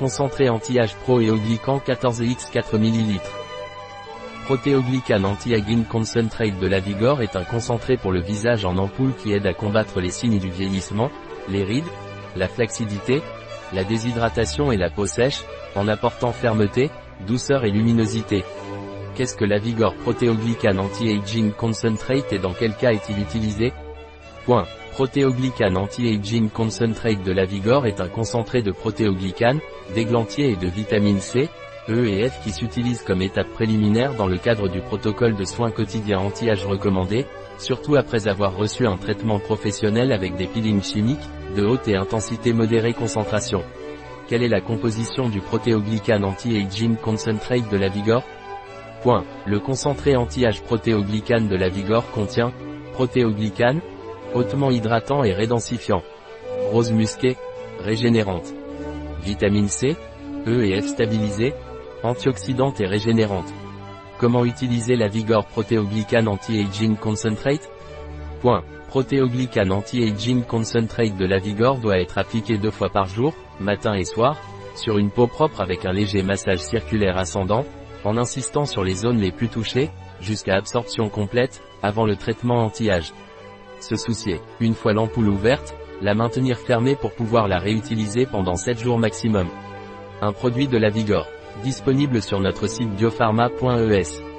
Concentré anti-âge pro et oglycan 14x 4 ml. Protéoglycan anti-aging concentrate de la Vigor est un concentré pour le visage en ampoule qui aide à combattre les signes du vieillissement, les rides, la flacidité, la déshydratation et la peau sèche, en apportant fermeté, douceur et luminosité. Qu'est-ce que la Vigor Proteoglycan Anti-Aging Concentrate et dans quel cas est-il utilisé? Point. Anti-Aging Concentrate de la Vigor est un concentré de protéoglycane, d'églantier et de vitamine C, E et F qui s'utilise comme étape préliminaire dans le cadre du protocole de soins quotidiens anti-âge recommandé, surtout après avoir reçu un traitement professionnel avec des peelings chimiques, de haute et intensité modérée concentration. Quelle est la composition du protéoglycane anti-aging concentrate de la Vigor? Point. Le concentré anti-âge protéoglycane de la Vigor contient protéoglycane, hautement hydratant et rédensifiant. Rose musquée, régénérante. Vitamine C, E et F stabilisée, antioxydante et régénérante. Comment utiliser la Vigor Proteoglycan Anti-Aging Concentrate? Point. Proteoglycan Anti-Aging Concentrate de la Vigor doit être appliqué deux fois par jour, matin et soir, sur une peau propre avec un léger massage circulaire ascendant, en insistant sur les zones les plus touchées, jusqu'à absorption complète, avant le traitement anti-âge. Se soucier, une fois l'ampoule ouverte, la maintenir fermée pour pouvoir la réutiliser pendant 7 jours maximum. Un produit de la Vigor, disponible sur notre site biopharma.es.